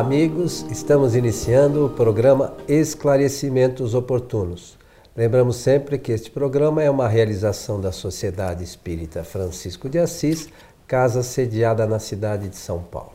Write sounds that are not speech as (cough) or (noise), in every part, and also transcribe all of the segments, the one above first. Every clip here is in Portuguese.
Olá, amigos. Estamos iniciando o programa Esclarecimentos Oportunos. Lembramos sempre que este programa é uma realização da Sociedade Espírita Francisco de Assis, casa sediada na cidade de São Paulo.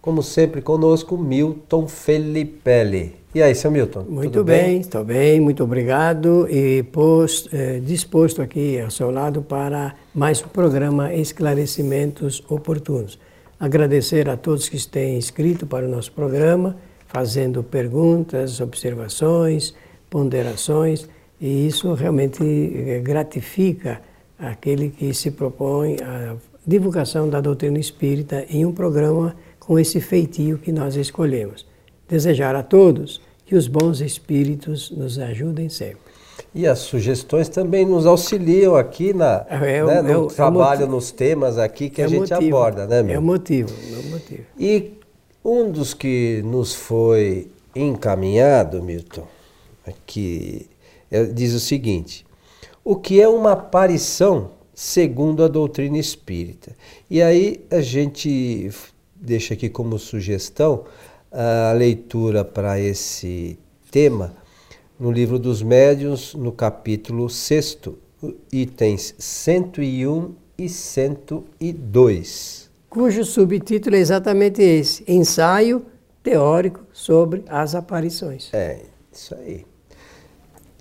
Como sempre, conosco, Milton Felipelli. E aí, seu Milton? Muito bem, estou bem, muito obrigado e posto, eh, disposto aqui ao seu lado para mais um programa Esclarecimentos Oportunos. Agradecer a todos que têm inscrito para o nosso programa, fazendo perguntas, observações, ponderações, e isso realmente eh, gratifica aquele que se propõe a divulgação da doutrina espírita em um programa com esse feitio que nós escolhemos. Desejar a todos que os bons espíritos nos ajudem sempre. E as sugestões também nos auxiliam aqui na, é, é, né, no é, trabalho, nos temas aqui que a gente motivo, aborda, né, meu? É o motivo, é o motivo. E um dos que nos foi encaminhado, Milton, aqui, diz o seguinte: o que é uma aparição segundo a doutrina espírita. E aí a gente deixa aqui como sugestão a leitura para esse tema no livro dos médiuns, no capítulo 6, itens 101 e 102. Cujo subtítulo é exatamente esse: Ensaio teórico sobre as aparições. É, isso aí.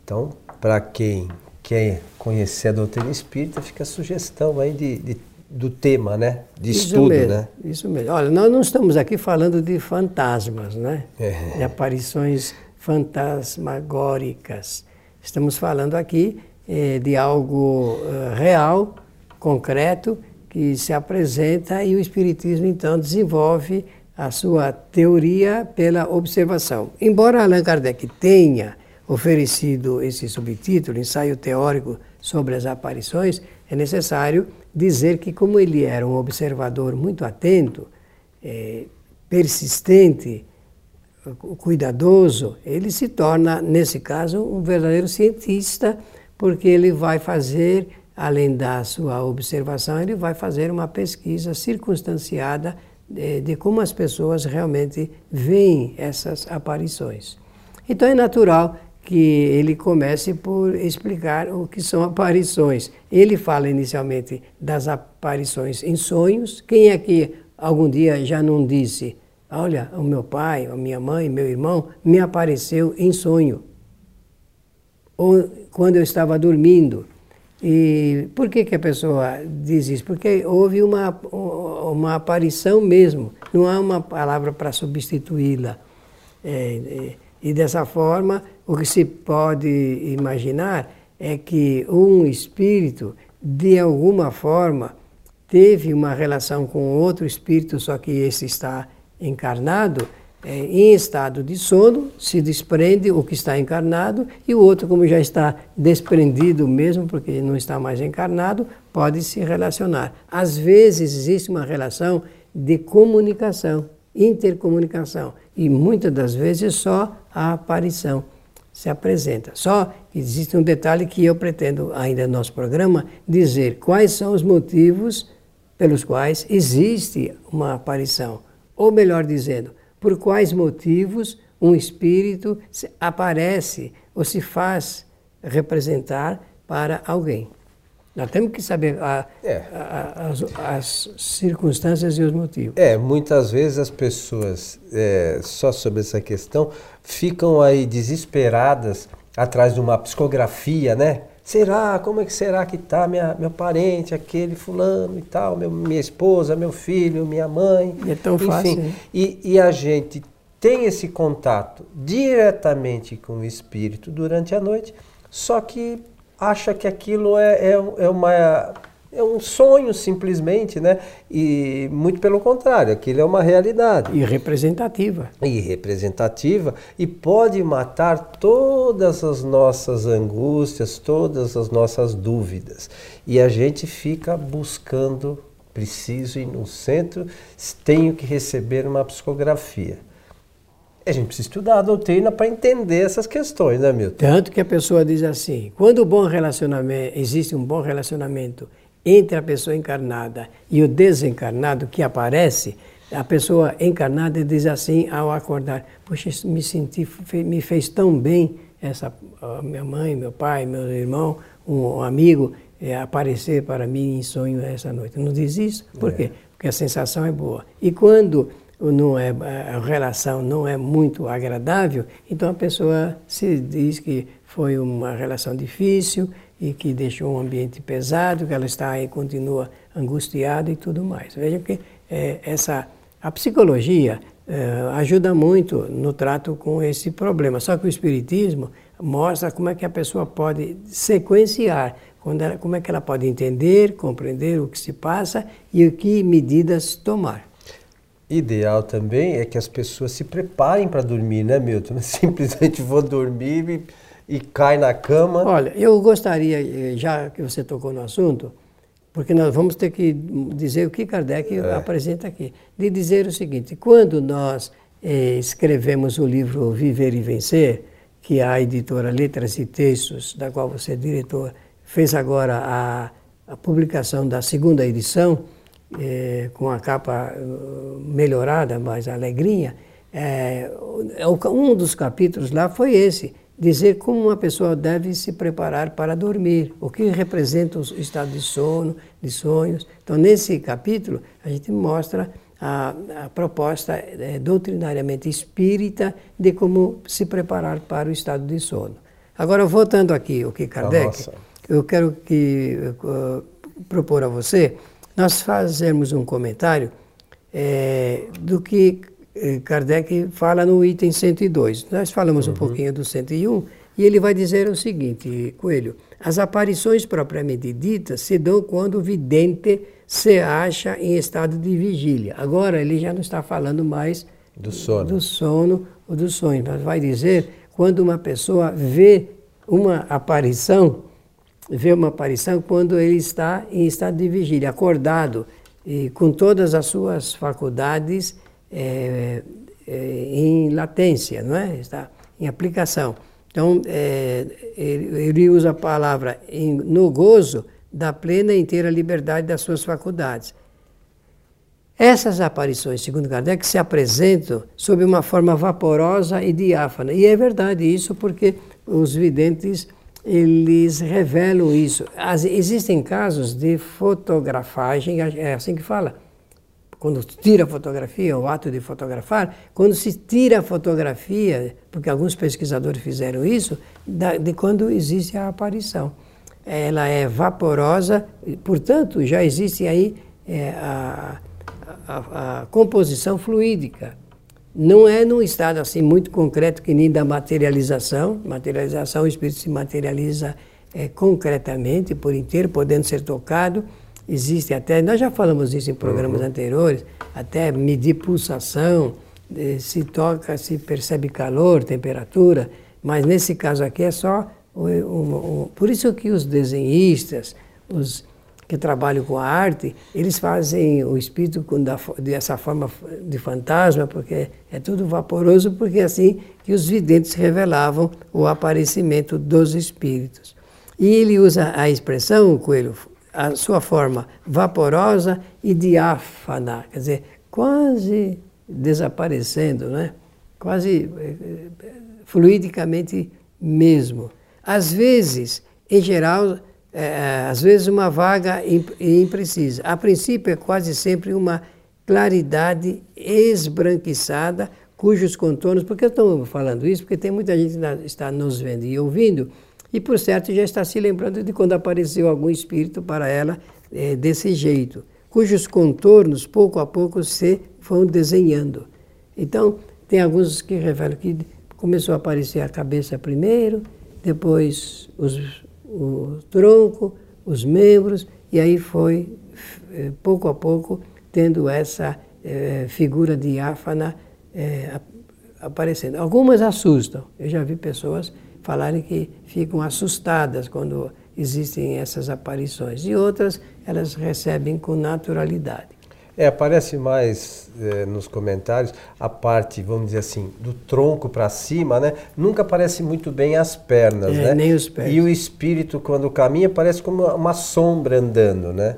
Então, para quem quer conhecer a doutrina espírita, fica a sugestão aí de, de do tema, né? De isso estudo, mesmo, né? Isso mesmo. Olha, nós não estamos aqui falando de fantasmas, né? É. De aparições fantasmagóricas. Estamos falando aqui eh, de algo uh, real, concreto, que se apresenta e o Espiritismo então desenvolve a sua teoria pela observação. Embora Allan Kardec tenha oferecido esse subtítulo, Ensaio Teórico sobre as Aparições, é necessário dizer que, como ele era um observador muito atento, é, persistente, cuidadoso, ele se torna, nesse caso, um verdadeiro cientista, porque ele vai fazer, além da sua observação, ele vai fazer uma pesquisa circunstanciada de, de como as pessoas realmente veem essas aparições. Então é natural que ele comece por explicar o que são aparições. Ele fala inicialmente das aparições em sonhos. Quem é que algum dia já não disse: Olha, o meu pai, a minha mãe, meu irmão me apareceu em sonho? Ou quando eu estava dormindo. E por que, que a pessoa diz isso? Porque houve uma, uma aparição mesmo, não há uma palavra para substituí-la. É, é, e dessa forma o que se pode imaginar é que um espírito, de alguma forma, teve uma relação com outro espírito, só que esse está encarnado, é, em estado de sono, se desprende o que está encarnado, e o outro, como já está desprendido mesmo, porque não está mais encarnado, pode se relacionar. Às vezes existe uma relação de comunicação, intercomunicação, e muitas das vezes só a aparição se apresenta. Só existe um detalhe que eu pretendo, ainda no nosso programa, dizer quais são os motivos pelos quais existe uma aparição. Ou melhor dizendo, por quais motivos um espírito aparece ou se faz representar para alguém. Nós temos que saber a, é. a, as, as, circunstâncias e os motivos. É, muitas vezes as pessoas, é, só sobre essa questão, ficam aí desesperadas atrás de uma psicografia, né? Será? Como é que será que está meu parente, aquele fulano e tal, meu, minha esposa, meu filho, minha mãe? É tão Enfim, fácil. E, e a gente tem esse contato diretamente com o espírito durante a noite, só que acha que aquilo é, é, é uma é um sonho simplesmente, né? E muito pelo contrário, aquilo é uma realidade. E representativa. E representativa e pode matar todas as nossas angústias, todas as nossas dúvidas. E a gente fica buscando, preciso ir no centro, tenho que receber uma psicografia. A gente precisa estudar a doutrina para entender essas questões, né, Milton? Tanto que a pessoa diz assim: quando o bom relacionamento, existe um bom relacionamento entre a pessoa encarnada e o desencarnado que aparece, A pessoa encarnada diz assim ao acordar: Poxa, me senti, me fez tão bem essa minha mãe, meu pai, meu irmão, um amigo é, aparecer para mim em sonho essa noite. Não diz isso? Por é. quê? Porque a sensação é boa. E quando não é, a relação não é muito agradável, então a pessoa se diz que foi uma relação difícil e que deixou um ambiente pesado, que ela está e continua angustiada e tudo mais. Veja que é, essa a psicologia é, ajuda muito no trato com esse problema. Só que o espiritismo mostra como é que a pessoa pode sequenciar, ela, como é que ela pode entender, compreender o que se passa e o que medidas tomar. Ideal também é que as pessoas se preparem para dormir, né, Milton? (laughs) Simplesmente vou dormir e, e cai na cama. Olha, eu gostaria, eh, já que você tocou no assunto, porque nós vamos ter que dizer o que Kardec é. apresenta aqui. De dizer o seguinte: quando nós eh, escrevemos o livro Viver e Vencer, que a editora Letras e Textos, da qual você é diretor, fez agora a, a publicação da segunda edição, eh, com a capa uh, melhorada, mais alegrinha, eh, um dos capítulos lá foi esse dizer como uma pessoa deve se preparar para dormir, o que representa o estado de sono, de sonhos. Então, nesse capítulo, a gente mostra a, a proposta é, doutrinariamente espírita de como se preparar para o estado de sono. Agora, voltando aqui o que Kardec, Nossa. eu quero que, uh, propor a você, nós fazermos um comentário é, do que Kardec fala no item 102. Nós falamos uhum. um pouquinho do 101 e ele vai dizer o seguinte, Coelho: as aparições propriamente ditas se dão quando o vidente se acha em estado de vigília. Agora ele já não está falando mais do sono, do sono ou do sonho, mas vai dizer quando uma pessoa vê uma aparição, vê uma aparição quando ele está em estado de vigília, acordado e com todas as suas faculdades é, é, em latência, não é? Está em aplicação. Então, é, ele, ele, usa a palavra em, no gozo da plena e inteira liberdade das suas faculdades. Essas aparições, segundo Kardec, se apresentam sob uma forma vaporosa e diáfana. E é verdade isso porque os videntes eles revelam isso. As, existem casos de fotografagem, é assim que fala, quando tira a fotografia, o ato de fotografar, quando se tira a fotografia, porque alguns pesquisadores fizeram isso, de quando existe a aparição. Ela é vaporosa, portanto, já existe aí é, a, a, a, composição fluídica. Não é num estado assim muito concreto que nem da materialização. Materialização, o espírito se materializa é, concretamente, por inteiro, podendo ser tocado Existe até, nós já falamos isso em programas uhum. anteriores, até medir pulsação, eh, se toca, se percebe calor, temperatura, mas nesse caso aqui é só. Um, um, por isso que os desenhistas, os que trabalham com a arte, eles fazem o espírito com dessa forma de fantasma, porque é tudo vaporoso, porque é assim que os videntes revelavam o aparecimento dos espíritos. E ele usa a expressão, o Coelho a sua forma vaporosa e diáfana, quer dizer, quase desaparecendo, né? quase eh, eh, fluidicamente mesmo. Às vezes, em geral, é, às vezes uma vaga imprecisa. A princípio é quase sempre uma claridade esbranquiçada, cujos contornos, porque eu estou falando isso, porque tem muita gente que está nos vendo e ouvindo, e, por certo, já está se lembrando de quando apareceu algum espírito para ela é, desse jeito, cujos contornos, pouco a pouco, se vão desenhando. Então, tem alguns que revelam que começou a aparecer a cabeça primeiro, depois os, o tronco, os membros, e aí foi, é, pouco a pouco, tendo essa é, figura diáfana é, aparecendo. Algumas assustam. Eu já vi pessoas falarem que ficam assustadas quando existem essas aparições. E outras, elas recebem com naturalidade. É, aparece mais é, nos comentários a parte, vamos dizer assim, do tronco para cima, né? Nunca aparece muito bem as pernas, é, né? Nem os pés. E o espírito, quando caminha, parece como uma sombra andando, né?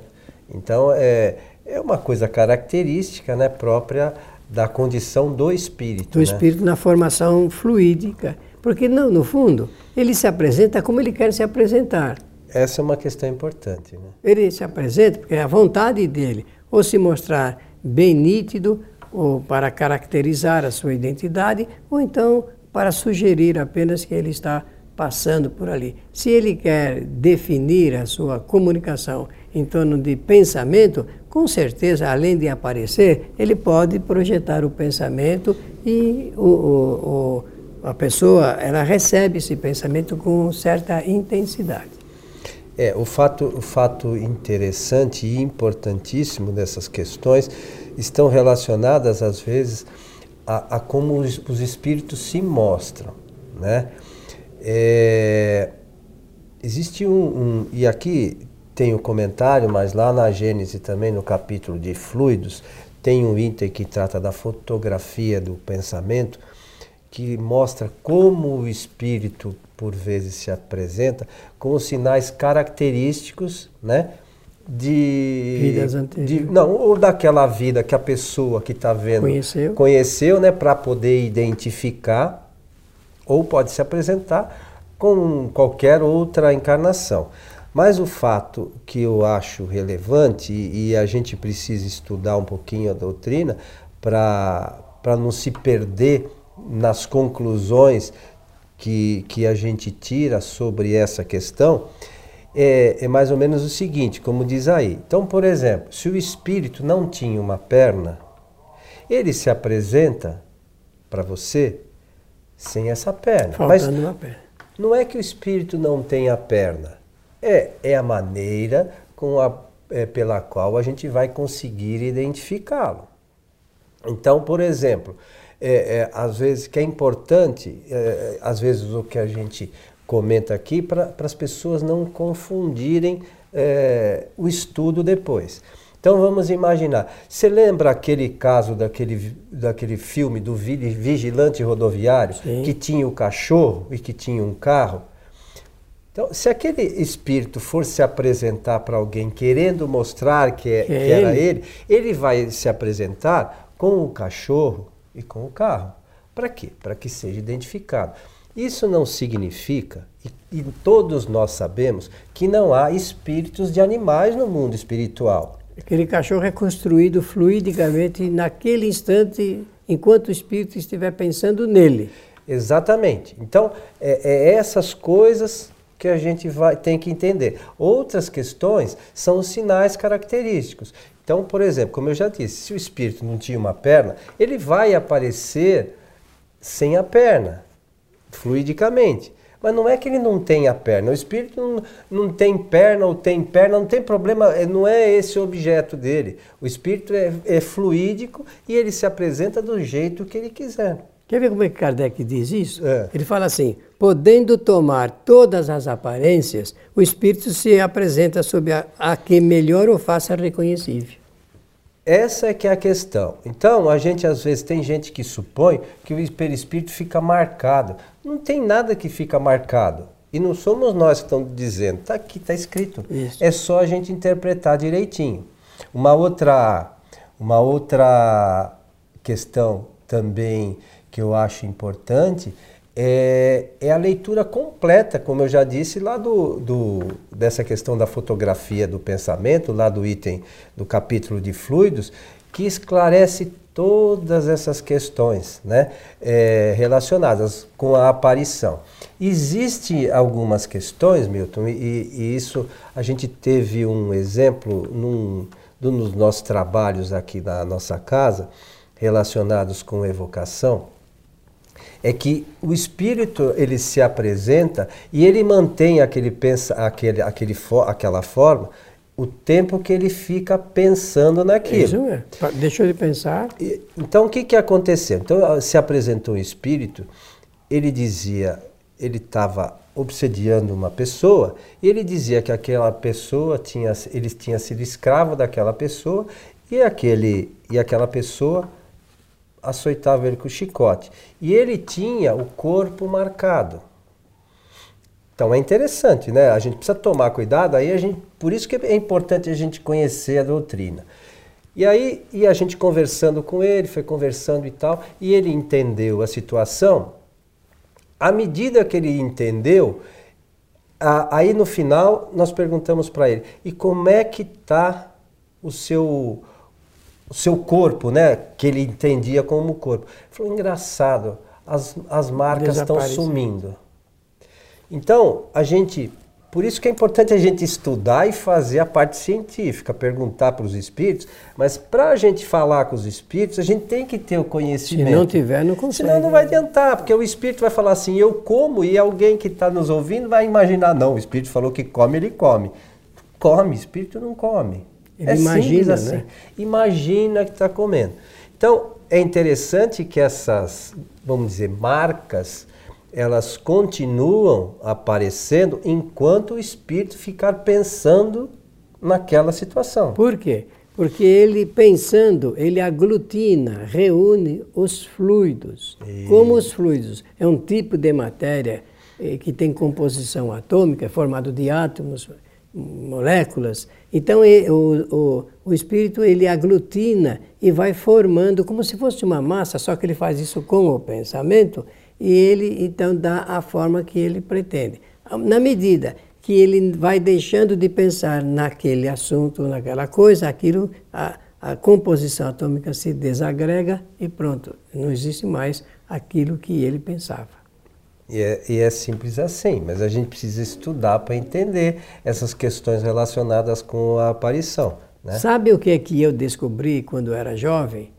Então, é, é uma coisa característica né, própria da condição do espírito. Do né? espírito na formação fluídica. Porque, não, no fundo, ele se apresenta como ele quer se apresentar. Essa é uma questão importante. Né? Ele se apresenta porque é a vontade dele, ou se mostrar bem nítido, ou para caracterizar a sua identidade, ou então para sugerir apenas que ele está passando por ali. Se ele quer definir a sua comunicação em torno de pensamento, com certeza, além de aparecer, ele pode projetar o pensamento e o, o, o, a pessoa ela recebe esse pensamento com certa intensidade. É, o fato, o fato interessante e importantíssimo dessas questões estão relacionadas, às vezes, a, a como os, os, espíritos se mostram. Né? É, existe um, um, E aqui tem o um comentário, mas lá na Gênese também, no capítulo de fluidos, tem um item que trata da fotografia do pensamento, que mostra como o espírito por vezes se apresenta com os sinais característicos, né? De, Vidas anteriores. De, não, ou daquela vida que a pessoa que está vendo conheceu, conheceu né, para poder identificar, ou pode se apresentar com qualquer outra encarnação. Mas o fato que eu acho relevante, e, e a gente precisa estudar um pouquinho a doutrina para não se perder nas conclusões que, que a gente tira sobre essa questão é, é, mais ou menos o seguinte, como diz aí. Então, por exemplo, se o espírito não tinha uma perna, ele se apresenta para você sem essa perna. Faltando Mas uma perna. não é que o espírito não tenha perna. É, é a maneira com a, é, pela qual a gente vai conseguir identificá-lo. Então, por exemplo, é, é, às vezes que é importante, é, às vezes o que a gente comenta aqui, para as pessoas não confundirem é, o estudo depois. Então vamos imaginar. Você lembra aquele caso daquele, daquele filme do vigilante rodoviário Sim. que tinha o cachorro e que tinha um carro? Então, se aquele espírito for se apresentar para alguém querendo mostrar que, é, que era ele, ele vai se apresentar com o cachorro e com o carro. Para quê? Para que seja identificado. Isso não significa, e, e, todos nós sabemos, que não há espíritos de animais no mundo espiritual. Aquele cachorro é construído fluidicamente naquele instante, enquanto o espírito estiver pensando nele. Exatamente. Então, é, é essas coisas que a gente vai, tem que entender. Outras questões são os sinais característicos. Então, por exemplo, como eu já disse, se o espírito não tinha uma perna, ele vai aparecer sem a perna, fluidicamente. Mas não é que ele não tenha perna. O espírito não, não tem perna ou tem perna, não tem problema, é, não é esse o objeto dele. O espírito é, é fluídico e ele se apresenta do jeito que ele quiser. Quer ver como é que Kardec diz isso? É. Ele fala assim: podendo tomar todas as aparências, o espírito se apresenta sob a, a que melhor o faça reconhecível. Essa é que é a questão. Então, a gente às vezes tem gente que supõe que o perispírito fica marcado. Não tem nada que fica marcado. E não somos nós que estamos dizendo. Está aqui, está escrito. Isso. É só a gente interpretar direitinho. Uma outra, uma outra questão também que eu acho importante é, é, a leitura completa, como eu já disse, lá do, do, dessa questão da fotografia do pensamento, lá do item do capítulo de fluidos, que esclarece todas essas questões né, é, relacionadas com a aparição. Existem algumas questões, Milton, e, e, isso a gente teve um exemplo num dos nossos trabalhos aqui na nossa casa, relacionados com evocação é que o espírito ele se apresenta e ele mantém aquele pensa, aquele, aquele, aquela forma o tempo que ele fica pensando naquilo. Isso é. Deixou de pensar. E, então o que, que aconteceu? Então se apresentou um espírito, ele dizia, ele estava obsediando uma pessoa e ele dizia que aquela pessoa tinha, ele tinha sido escravo daquela pessoa e aquele e aquela pessoa açoitava ele com o chicote. E ele tinha o corpo marcado. Então é interessante, né? A gente precisa tomar cuidado, aí a gente, por isso que é importante a gente conhecer a doutrina. E aí, e a gente conversando com ele, foi conversando e tal, e ele entendeu a situação. À medida que ele entendeu, a, aí no final nós perguntamos para ele: e como é que está o seu o seu corpo, né? Que ele entendia como corpo. Ele falou: engraçado, as, as marcas estão sumindo. Então a gente por isso que é importante a gente estudar e fazer a parte científica, perguntar para os espíritos, mas para a gente falar com os espíritos, a gente tem que ter o conhecimento. Se não tiver, não consegue. Senão não vai adiantar, porque o espírito vai falar assim, eu como, e alguém que está nos ouvindo vai imaginar, não, o espírito falou que come, ele come. Come, espírito não come. Ele é imagina, assim. Né? Imagina que está comendo. Então, é interessante que essas, vamos dizer, marcas elas continuam aparecendo enquanto o espírito ficar pensando naquela situação. Por quê? Porque ele pensando, ele aglutina, reúne os fluidos. E... Como os fluidos é um tipo de matéria eh, que tem composição atômica, formado de átomos, moléculas, então o, o, o espírito ele aglutina e vai formando como se fosse uma massa, só que ele faz isso com o pensamento e ele então dá a forma que ele pretende. Na medida que ele vai deixando de pensar naquele assunto, naquela coisa, aquilo, a, a composição atômica se desagrega e pronto, não existe mais aquilo que ele pensava. E é, e é, simples assim, mas a gente precisa estudar para entender essas questões relacionadas com a aparição. Né? Sabe o que é que eu descobri quando era jovem,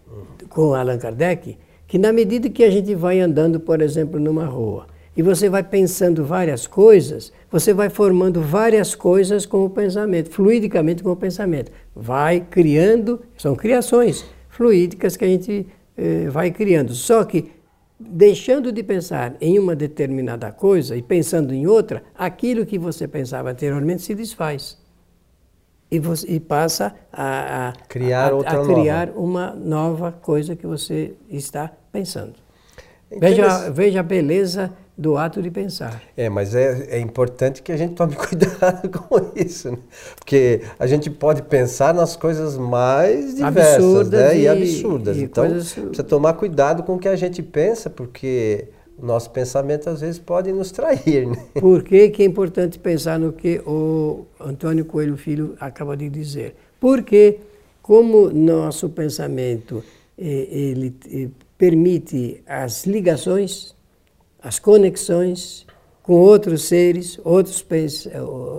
com Allan Kardec? que na medida que a gente vai andando, por exemplo, numa rua, e você vai pensando várias coisas, você vai formando várias coisas com o pensamento, fluidicamente com o pensamento. Vai criando, são criações fluídicas que a gente eh, vai criando. Só que deixando de pensar em uma determinada coisa e pensando em outra, aquilo que você pensava anteriormente se desfaz e, você, e passa a, a criar, a, outra a criar nova. uma nova coisa que você está pensando. Veja, veja a beleza do ato de pensar. É, mas é, é importante que a gente tome (laughs) cuidado com isso, né? porque a gente pode pensar nas coisas mais diversas absurdas né? e, e absurdas. E então, coisas... precisa tomar cuidado com o que a gente pensa, porque o nosso pensamento às vezes pode nos trair. Né? (laughs) Por que, que é importante pensar no que o Antônio Coelho Filho acaba de dizer? Porque como nosso pensamento eh, ele, ele eh, permite as ligações, as conexões com outros seres, outros,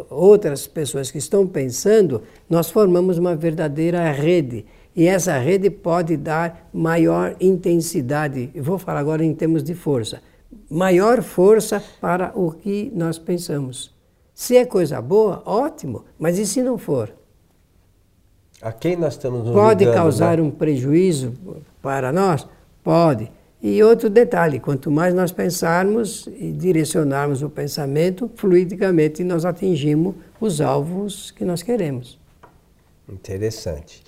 outras pessoas que estão pensando, nós formamos uma verdadeira rede. E essa rede pode dar maior intensidade, eu vou falar agora em termos de força, maior força para o que nós pensamos. Se é coisa boa, ótimo, mas e se não for? A quem nós estamos nos Pode ligando, causar né? um prejuízo para nós? Pode. E outro detalhe, quanto mais nós pensarmos e direcionarmos o pensamento, fluidicamente nós atingimos os alvos que nós queremos. Interessante.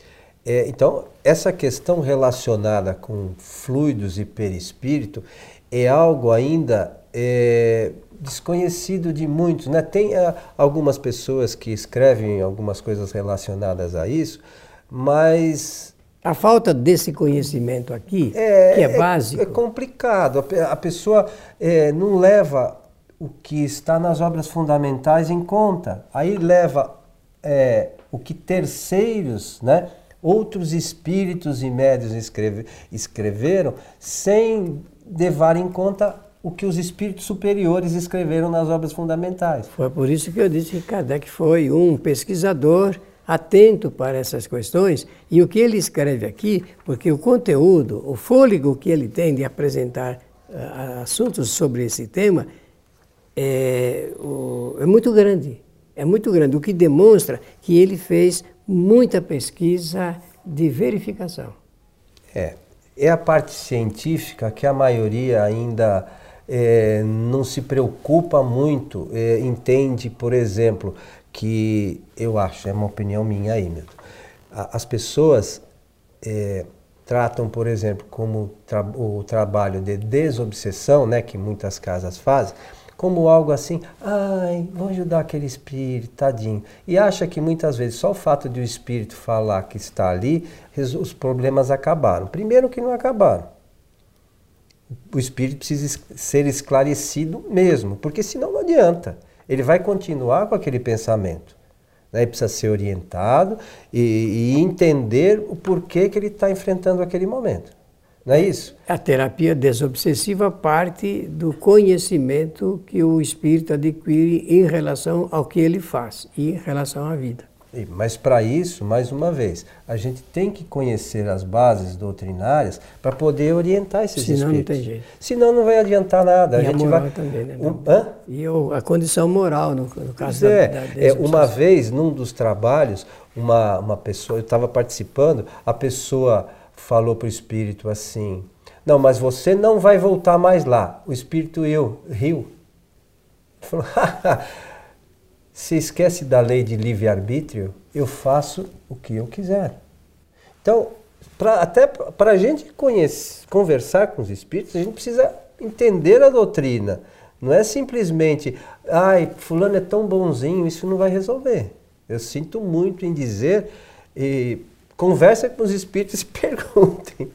É, então, essa questão relacionada com fluidos e perispírito é algo ainda é, desconhecido de muitos. Né? Tem é, algumas pessoas que escrevem algumas coisas relacionadas a isso, mas. A falta desse conhecimento aqui, é, que é, é básico. É, complicado. A, a pessoa é, não leva o que está nas obras fundamentais em conta. Aí leva é, o que terceiros, né? outros espíritos e médios escreve, escreveram sem levar em conta o que os espíritos superiores escreveram nas obras fundamentais. Foi por isso que eu disse que Kardec foi um pesquisador atento para essas questões e o que ele escreve aqui, porque o conteúdo, o fôlego que ele tem de apresentar uh, assuntos sobre esse tema é, é muito grande. É muito grande, o que demonstra que ele fez muita pesquisa de verificação. É, é a parte científica que a maioria ainda é, não se preocupa muito, é, entende, por exemplo, que eu acho, é uma opinião minha aí, Milton, as pessoas é, tratam, por exemplo, como tra o trabalho de desobsessão, né, que muitas casas fazem, como algo assim, ai, vou ajudar aquele espírito, tadinho. E acha que muitas vezes só o fato de o espírito falar que está ali, os problemas acabaram. Primeiro que não acabaram. O espírito precisa ser esclarecido mesmo, porque senão não adianta. Ele vai continuar com aquele pensamento. Né? Ele precisa ser orientado e, e entender o porquê que ele está enfrentando aquele momento. Não é isso? A terapia desobsessiva parte do conhecimento que o espírito adquire em relação ao que ele faz e em relação à vida. Mas para isso, mais uma vez, a gente tem que conhecer as bases doutrinárias para poder orientar esses Senão espíritos. não tem jeito. Senão não vai adiantar nada. E a, a gente moral vai... também, né? Um... Hã? E o, a condição moral, no, no caso Pois é, da, da é, uma vez, num dos trabalhos, uma, uma pessoa, eu estava participando, a pessoa falou para o espírito assim: Não, mas você não vai voltar mais lá. O espírito eu riu. (laughs) Falou: Se esquece da lei de livre-arbítrio, eu faço o que eu quiser. Então, pra, até para a gente conversar com os espíritos, a gente precisa entender a doutrina. Não é simplesmente, ai, fulano é tão bonzinho, isso não vai resolver. Eu sinto muito em dizer, e conversa com os espíritos e (laughs) perguntem.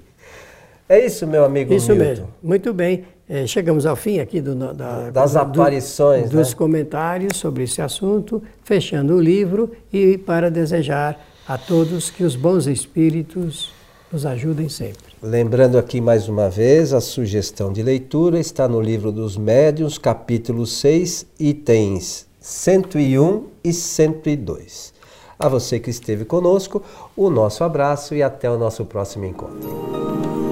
É isso, meu amigo Isso Milton. mesmo. Muito bem. Eh, chegamos ao fim aqui do, da, Das do- aparições, dos né? comentários sobre esse assunto, fechando o livro e para desejar a todos que os bons espíritos nos ajudem sempre. Lembrando aqui mais uma vez, a sugestão de leitura está no livro dos Médiuns, capítulo 6, itens 101 e 102. A você que esteve conosco, o nosso abraço e até o nosso próximo encontro.